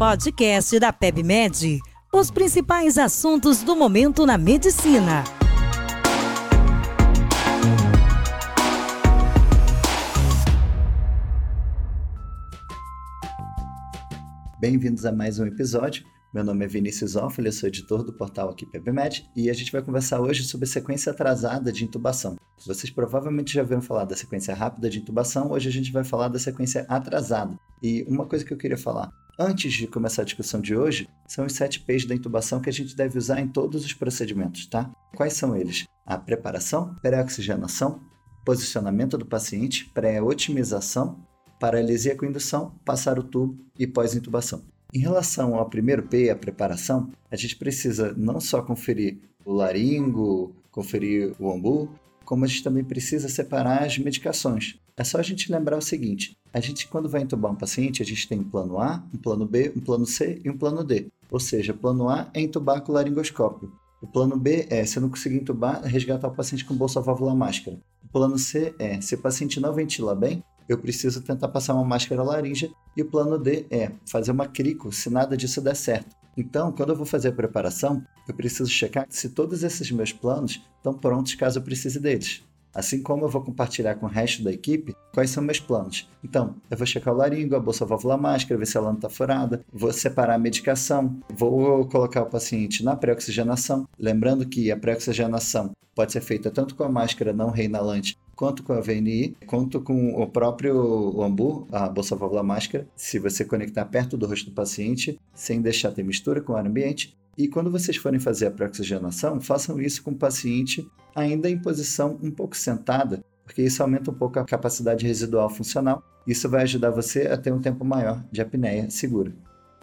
podcast da PebMed. Os principais assuntos do momento na medicina. Bem-vindos a mais um episódio. Meu nome é Vinícius Offel, eu sou editor do portal aqui PebMed e a gente vai conversar hoje sobre sequência atrasada de intubação. Vocês provavelmente já ouviram falar da sequência rápida de intubação, hoje a gente vai falar da sequência atrasada. E uma coisa que eu queria falar antes de começar a discussão de hoje são os sete P's da intubação que a gente deve usar em todos os procedimentos, tá? Quais são eles? A preparação, pré-oxigenação, posicionamento do paciente, pré-otimização, paralisia com indução, passar o tubo e pós-intubação. Em relação ao primeiro P, a preparação, a gente precisa não só conferir o laringo, conferir o ambu, como a gente também precisa separar as medicações. É só a gente lembrar o seguinte: a gente, quando vai entubar um paciente, a gente tem um plano A, um plano B, um plano C e um plano D. Ou seja, plano A é entubar com laringoscópio. O plano B é, se eu não conseguir entubar, resgatar o paciente com bolsa válvula máscara. O plano C é, se o paciente não ventila bem, eu preciso tentar passar uma máscara laríngea. E o plano D é fazer uma crico se nada disso der certo. Então, quando eu vou fazer a preparação, eu preciso checar se todos esses meus planos estão prontos caso eu precise deles. Assim como eu vou compartilhar com o resto da equipe quais são meus planos. Então, eu vou checar o laringo, a bolsa válvula máscara, ver se ela não está furada, vou separar a medicação, vou colocar o paciente na pré-oxigenação. Lembrando que a pré-oxigenação pode ser feita tanto com a máscara não reinalante quanto com a VNI, quanto com o próprio ambu, a bolsa válvula máscara, se você conectar perto do rosto do paciente, sem deixar ter mistura com o ar ambiente. E quando vocês forem fazer a pré-oxigenação, façam isso com o paciente ainda em posição um pouco sentada, porque isso aumenta um pouco a capacidade residual funcional. Isso vai ajudar você a ter um tempo maior de apneia segura.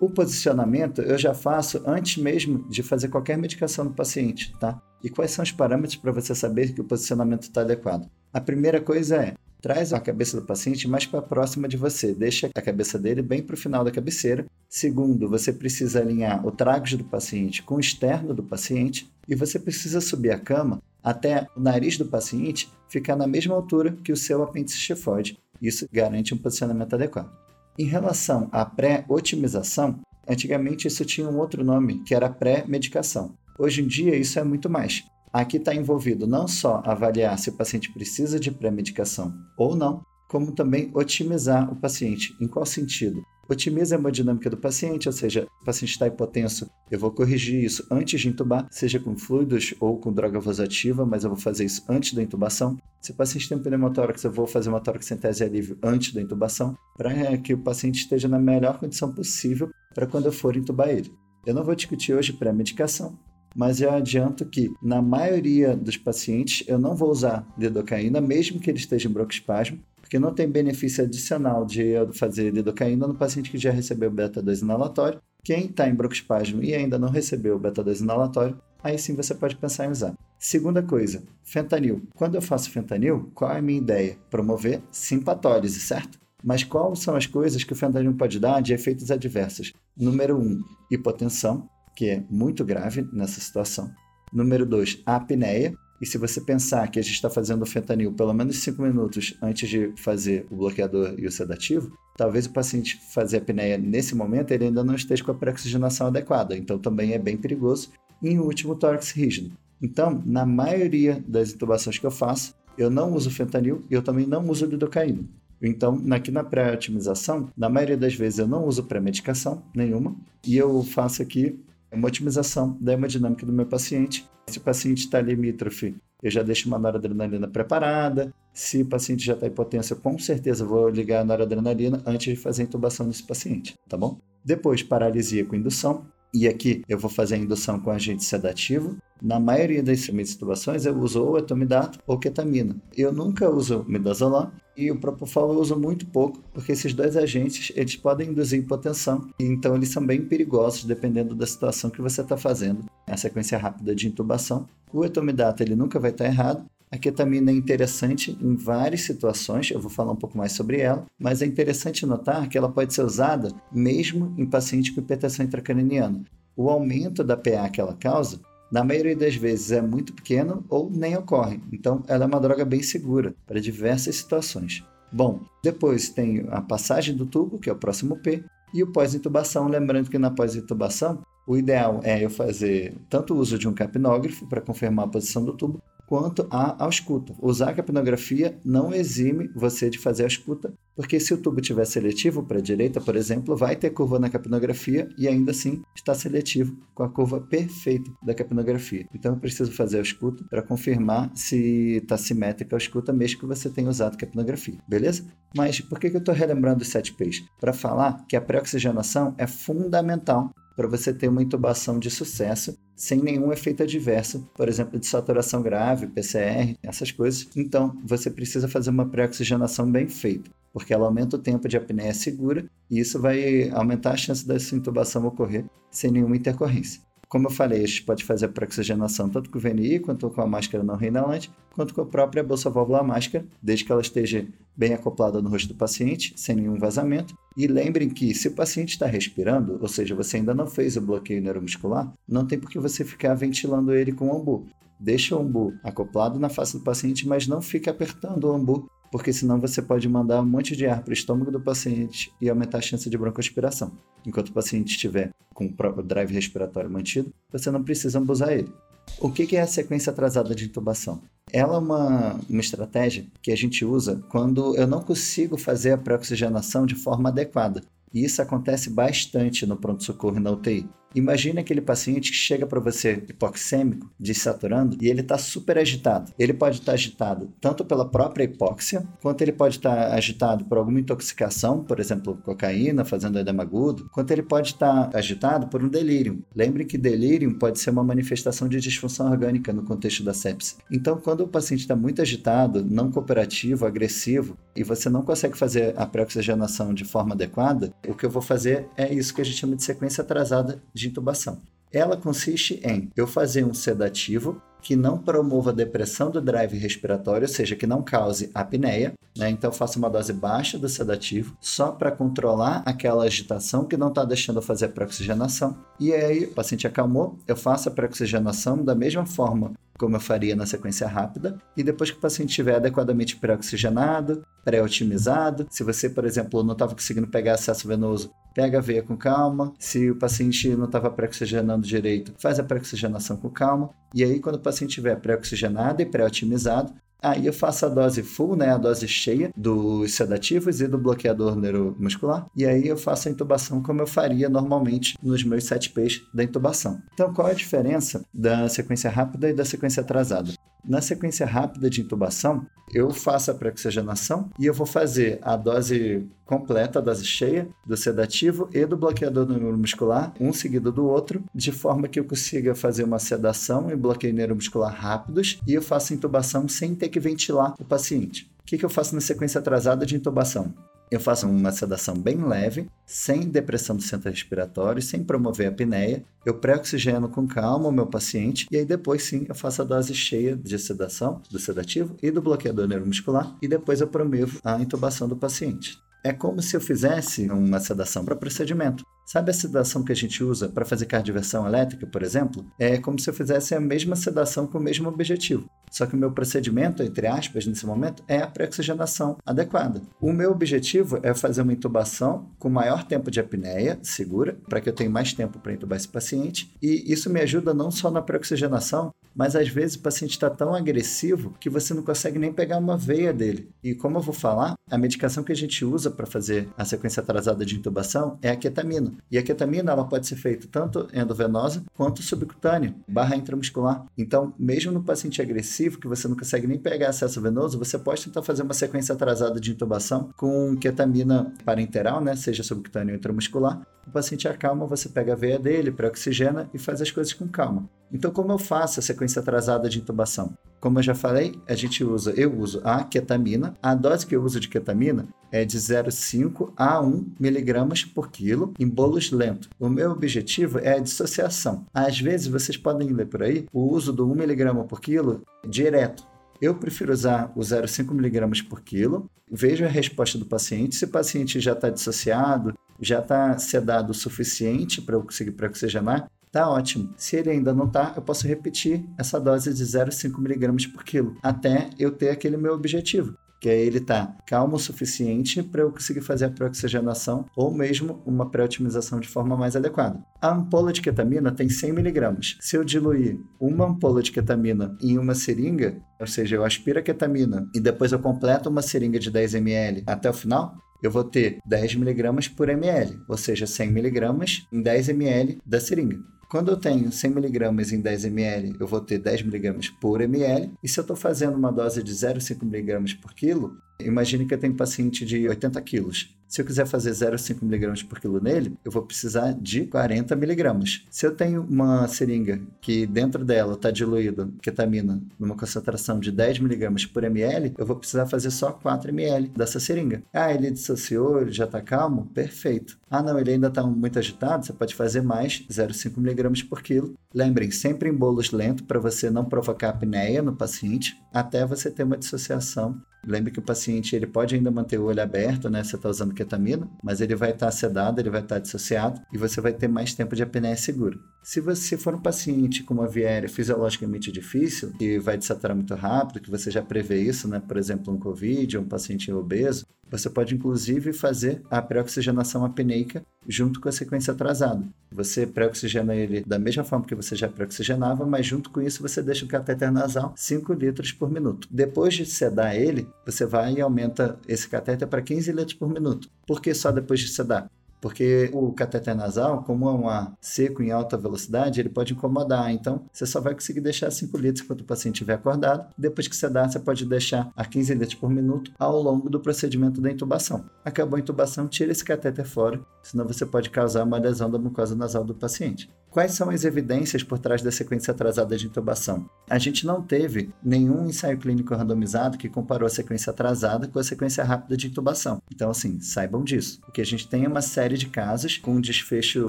O posicionamento eu já faço antes mesmo de fazer qualquer medicação no paciente, tá? E quais são os parâmetros para você saber que o posicionamento está adequado? A primeira coisa é traz a cabeça do paciente mais para próxima de você, deixa a cabeça dele bem para o final da cabeceira. Segundo, você precisa alinhar o tragus do paciente com o externo do paciente e você precisa subir a cama até o nariz do paciente ficar na mesma altura que o seu apêndice chifoide. Isso garante um posicionamento adequado. Em relação à pré-otimização, antigamente isso tinha um outro nome, que era pré-medicação. Hoje em dia isso é muito mais. Aqui está envolvido não só avaliar se o paciente precisa de pré-medicação ou não, como também otimizar o paciente. Em qual sentido? Otimiza a hemodinâmica do paciente, ou seja, o paciente está hipotenso, eu vou corrigir isso antes de intubar, seja com fluidos ou com droga vasoativa, mas eu vou fazer isso antes da intubação. Se o paciente tem um pneumotórax, eu vou fazer uma toracentese alívio antes da intubação, para que o paciente esteja na melhor condição possível para quando eu for intubar ele. Eu não vou discutir hoje pré-medicação, mas eu adianto que, na maioria dos pacientes, eu não vou usar lidocaína, mesmo que ele esteja em broncoespasmo, porque não tem benefício adicional de eu fazer lidocaína no paciente que já recebeu beta-2 inalatório. Quem está em broncoespasmo e ainda não recebeu beta-2 inalatório, aí sim você pode pensar em usar. Segunda coisa, fentanil. Quando eu faço fentanil, qual é a minha ideia? Promover simpatólise, certo? Mas quais são as coisas que o fentanil pode dar de efeitos adversos? Número 1, um, hipotensão que é muito grave nessa situação. Número 2, a apneia. E se você pensar que a gente está fazendo o fentanil pelo menos 5 minutos antes de fazer o bloqueador e o sedativo, talvez o paciente fazer a apneia nesse momento ele ainda não esteja com a pré-oxigenação adequada, então também é bem perigoso. E em último, tórax rígido. Então, na maioria das intubações que eu faço, eu não uso fentanil e eu também não uso lidocaína. Então, aqui na pré-otimização, na maioria das vezes eu não uso pré-medicação nenhuma e eu faço aqui uma otimização da hemodinâmica do meu paciente. Se o paciente está limítrofe, eu já deixo uma noradrenalina preparada. Se o paciente já está hipotenso, com certeza vou ligar a noradrenalina antes de fazer a intubação desse paciente, tá bom? Depois, paralisia com indução. E aqui eu vou fazer a indução com agente sedativo. Na maioria das situações eu uso ou etomidato ou ketamina. Eu nunca uso midazolam e o propofol eu uso muito pouco, porque esses dois agentes eles podem induzir hipotensão, então eles são bem perigosos dependendo da situação que você está fazendo. A sequência rápida de intubação. O etomidato ele nunca vai estar tá errado, a ketamina é interessante em várias situações, eu vou falar um pouco mais sobre ela, mas é interessante notar que ela pode ser usada mesmo em paciente com hipertensão intracraniana. O aumento da PA que ela causa, na maioria das vezes, é muito pequeno ou nem ocorre, então ela é uma droga bem segura para diversas situações. Bom, depois tem a passagem do tubo, que é o próximo P, E o pós-intubação, lembrando que na pós-intubação, o ideal é eu fazer tanto o uso de um capnógrafo para confirmar a posição do tubo, quanto à ausculta. Usar capnografia não exime você de fazer a ausculta, porque se o tubo estiver seletivo para a direita, por exemplo, vai ter curva na capnografia e ainda assim está seletivo com a curva perfeita da capnografia. Então eu preciso fazer a ausculta para confirmar se está simétrica a ausculta, mesmo que você tenha usado capnografia, beleza? Mas por que, eu estou relembrando os 7Ps? Para falar que a pré-oxigenação é fundamental para você ter uma intubação de sucesso sem nenhum efeito adverso, por exemplo, de saturação grave, PCR, essas coisas. Então, você precisa fazer uma pré-oxigenação bem feita, porque ela aumenta o tempo de apneia segura e isso vai aumentar a chance dessa intubação ocorrer sem nenhuma intercorrência. Como eu falei, a gente pode fazer a pré-oxigenação tanto com o VNI, quanto com a máscara não reinalante, quanto com a própria bolsa válvula máscara, desde que ela esteja bem acoplada no rosto do paciente, sem nenhum vazamento. E lembrem que se o paciente está respirando, ou seja, você ainda não fez o bloqueio neuromuscular, não tem por que você ficar ventilando ele com o ambu. Deixa o ambu acoplado na face do paciente, mas não fique apertando o ambu porque senão você pode mandar um monte de ar para o estômago do paciente e aumentar a chance de broncoaspiração. Enquanto o paciente estiver com o próprio drive respiratório mantido, você não precisa abusar ele. O que é a sequência atrasada de intubação? Ela é uma, uma estratégia que a gente usa quando eu não consigo fazer a pré-oxigenação de forma adequada. E isso acontece bastante no pronto-socorro e na UTI. Imagine aquele paciente que chega para você hipoxêmico, desaturando, e ele está super agitado. Ele pode estar tá agitado tanto pela própria hipóxia, quanto ele pode estar tá agitado por alguma intoxicação, por exemplo, cocaína, fazendo edema agudo, quanto ele pode estar tá agitado por um delírio. Lembre que delírio pode ser uma manifestação de disfunção orgânica no contexto da sepse. Então, quando o paciente está muito agitado, não cooperativo, agressivo, e você não consegue fazer a pré-oxigenação de forma adequada, o que eu vou fazer é isso que a gente chama de sequência atrasada de de intubação. Ela consiste em eu fazer um sedativo que não promova depressão do drive respiratório, ou seja, que não cause apneia. Né? Então, eu faço uma dose baixa do sedativo só para controlar aquela agitação que não está deixando fazer a pré-oxigenação. E aí, o paciente acalmou, eu faço a pré-oxigenação da mesma forma como eu faria na sequência rápida, e depois que o paciente estiver adequadamente pré-oxigenado, pré-otimizado, se você, por exemplo, não estava conseguindo pegar acesso venoso, pega a veia com calma. Se o paciente não estava pré-oxigenando direito, faz a pré-oxigenação com calma. E aí, quando o paciente estiver pré-oxigenado e pré-otimizado, Aí eu faço a dose full, né, a dose cheia dos sedativos e do bloqueador neuromuscular. E aí eu faço a intubação como eu faria normalmente nos meus 7Ps da intubação. Então, qual é a diferença da sequência rápida e da sequência atrasada? Na sequência rápida de intubação, eu faço a pré-oxigenação e eu vou fazer a dose completa, a dose cheia do sedativo e do bloqueador neuromuscular, um seguido do outro, de forma que eu consiga fazer uma sedação e bloqueio neuromuscular rápidos e eu faço intubação sem ter que ventilar o paciente. O que, que eu faço na sequência atrasada de intubação? Eu faço uma sedação bem leve, sem depressão do centro respiratório, sem promover a apneia. Eu pré-oxigeno com calma o meu paciente e aí depois sim eu faço a dose cheia de sedação, do sedativo e do bloqueador neuromuscular e depois eu promovo a intubação do paciente. É como se eu fizesse uma sedação para procedimento. Sabe a sedação que a gente usa para fazer cardioversão elétrica, por exemplo? É como se eu fizesse a mesma sedação com o mesmo objetivo. Só que o meu procedimento, entre aspas, nesse momento, é a pré-oxigenação adequada. O meu objetivo é fazer uma intubação com maior tempo de apneia segura, para que eu tenha mais tempo para intubar esse paciente. E isso me ajuda não só na pré-oxigenação, mas às vezes o paciente está tão agressivo que você não consegue nem pegar uma veia dele. E como eu vou falar, a medicação que a gente usa para fazer a sequência atrasada de intubação é a ketamina. E a ketamina ela pode ser feita tanto endovenosa quanto subcutânea, barra intramuscular. Então, mesmo no paciente agressivo, que você não consegue nem pegar acesso venoso, você pode tentar fazer uma sequência atrasada de intubação com ketamina parenteral, né, seja subcutânea ou intramuscular. O paciente acalma, você pega a veia dele, pré-oxigena e faz as coisas com calma. Então, como eu faço a sequência atrasada de intubação? Como eu já falei, a gente usa, eu uso a ketamina. A dose que eu uso de ketamina é de 0,5 a 1 miligramas por quilo em bolos lentos. O meu objetivo é a dissociação. Às vezes vocês podem ler por aí o uso do 1 miligrama por quilo direto. Eu prefiro usar o 0,5 miligramas por quilo. Vejo a resposta do paciente. Se o paciente já está dissociado, já está sedado o suficiente para eu conseguir pré-oxigenar, tá ótimo. Se ele ainda não tá, eu posso repetir essa dose de 0,5 miligramas por quilo até eu ter aquele meu objetivo que aí ele está calmo o suficiente para eu conseguir fazer a pré-oxigenação ou mesmo uma pré-otimização de forma mais adequada. A ampola de ketamina tem 100 miligramas. Se eu diluir uma ampola de ketamina em uma seringa, ou seja, eu aspiro a ketamina e depois eu completo uma seringa de 10 ml até o final, eu vou ter 10 miligramas por ml, ou seja, 100 miligramas em 10 ml da seringa. Quando eu tenho 100mg em 10ml, eu vou ter 10mg por ml. E se eu estou fazendo uma dose de 0,5mg por quilo, imagine que eu tenho um paciente de 80 quilos. Se eu quiser fazer 0,5 mg por quilo nele, eu vou precisar de 40 mg. Se eu tenho uma seringa que dentro dela está diluída ketamina numa concentração de 10 mg por ml, eu vou precisar fazer só 4 ml dessa seringa. Ah, ele dissociou, ele já está calmo? Perfeito. Ah, não, ele ainda está muito agitado? Você pode fazer mais 0,5 mg por quilo. Lembrem, sempre em bolos lentos para você não provocar apneia no paciente, até você ter uma dissociação Lembre que o paciente ele pode ainda manter o olho aberto, né? Você está usando ketamina, mas ele vai estar tá sedado, ele vai estar tá dissociado e você vai ter mais tempo de apneia seguro. Se você for um paciente com uma viéria fisiologicamente difícil, que vai desaturar muito rápido, que você já prevê isso, né? Por exemplo, um COVID, um paciente obeso, você pode inclusive fazer a pré-oxigenação apneica junto com a sequência atrasada. Você pré-oxigena ele da mesma forma que você já pré-oxigenava, mas junto com isso você deixa o catéter nasal 5 litros por minuto. Depois de sedar ele, você vai e aumenta esse catéter para 15 litros por minuto. Por que só depois de sedar? Porque o cateter nasal, como é um ar seco em alta velocidade, ele pode incomodar. Então, você só vai conseguir deixar 5 litros enquanto o paciente estiver acordado. Depois que você dá, você pode deixar a 15 litros por minuto ao longo do procedimento da intubação. Acabou a intubação, tira esse cateter fora, senão você pode causar uma lesão da mucosa nasal do paciente. Quais são as evidências por trás da sequência atrasada de intubação? A gente não teve nenhum ensaio clínico randomizado que comparou a sequência atrasada com a sequência rápida de intubação. Então, assim, saibam disso. Porque a gente tem uma série de casos com um desfecho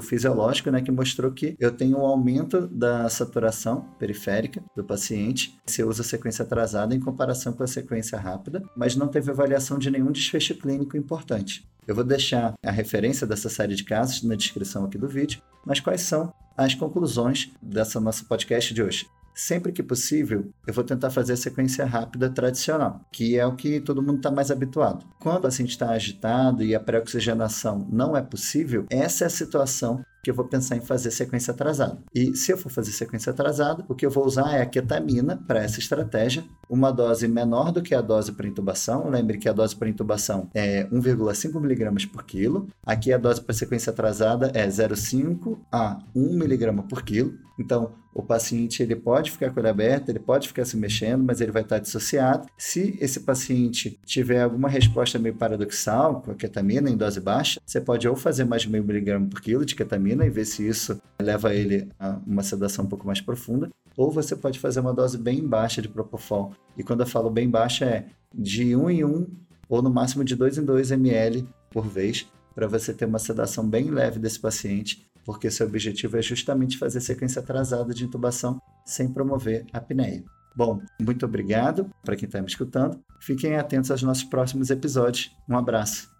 fisiológico, né, que mostrou que eu tenho um aumento da saturação periférica do paciente se eu uso a sequência atrasada em comparação com a sequência rápida, mas não teve avaliação de nenhum desfecho clínico importante. Eu vou deixar a referência dessa série de casos na descrição aqui do vídeo, mas quais são as conclusões dessa nossa podcast de hoje. Sempre que possível, eu vou tentar fazer a sequência rápida tradicional, que é o que todo mundo está mais habituado. Quando o paciente está agitado e a pré-oxigenação não é possível, essa é a situação que eu vou pensar em fazer sequência atrasada. E se eu for fazer sequência atrasada, o que eu vou usar é a ketamina para essa estratégia, uma dose menor do que a dose para intubação. Lembre que a dose para intubação é 1,5 mg por quilo. Aqui a dose para sequência atrasada é 0,5 a 1 mg por quilo. Então, o paciente ele pode ficar com olho aberto, ele pode ficar se mexendo, mas ele vai estar dissociado. Se esse paciente tiver alguma resposta meio paradoxal com a ketamina em dose baixa, você pode ou fazer mais de meio miligrama por quilo de ketamina e ver se isso leva ele a uma sedação um pouco mais profunda, ou você pode fazer uma dose bem baixa de propofol. E quando eu falo bem baixa é de 1 em 1 ou no máximo de 2 em 2 ml por vez, para você ter uma sedação bem leve desse paciente porque seu objetivo é justamente fazer sequência atrasada de intubação sem promover a apneia. Bom, muito obrigado para quem está me escutando. Fiquem atentos aos nossos próximos episódios. Um abraço.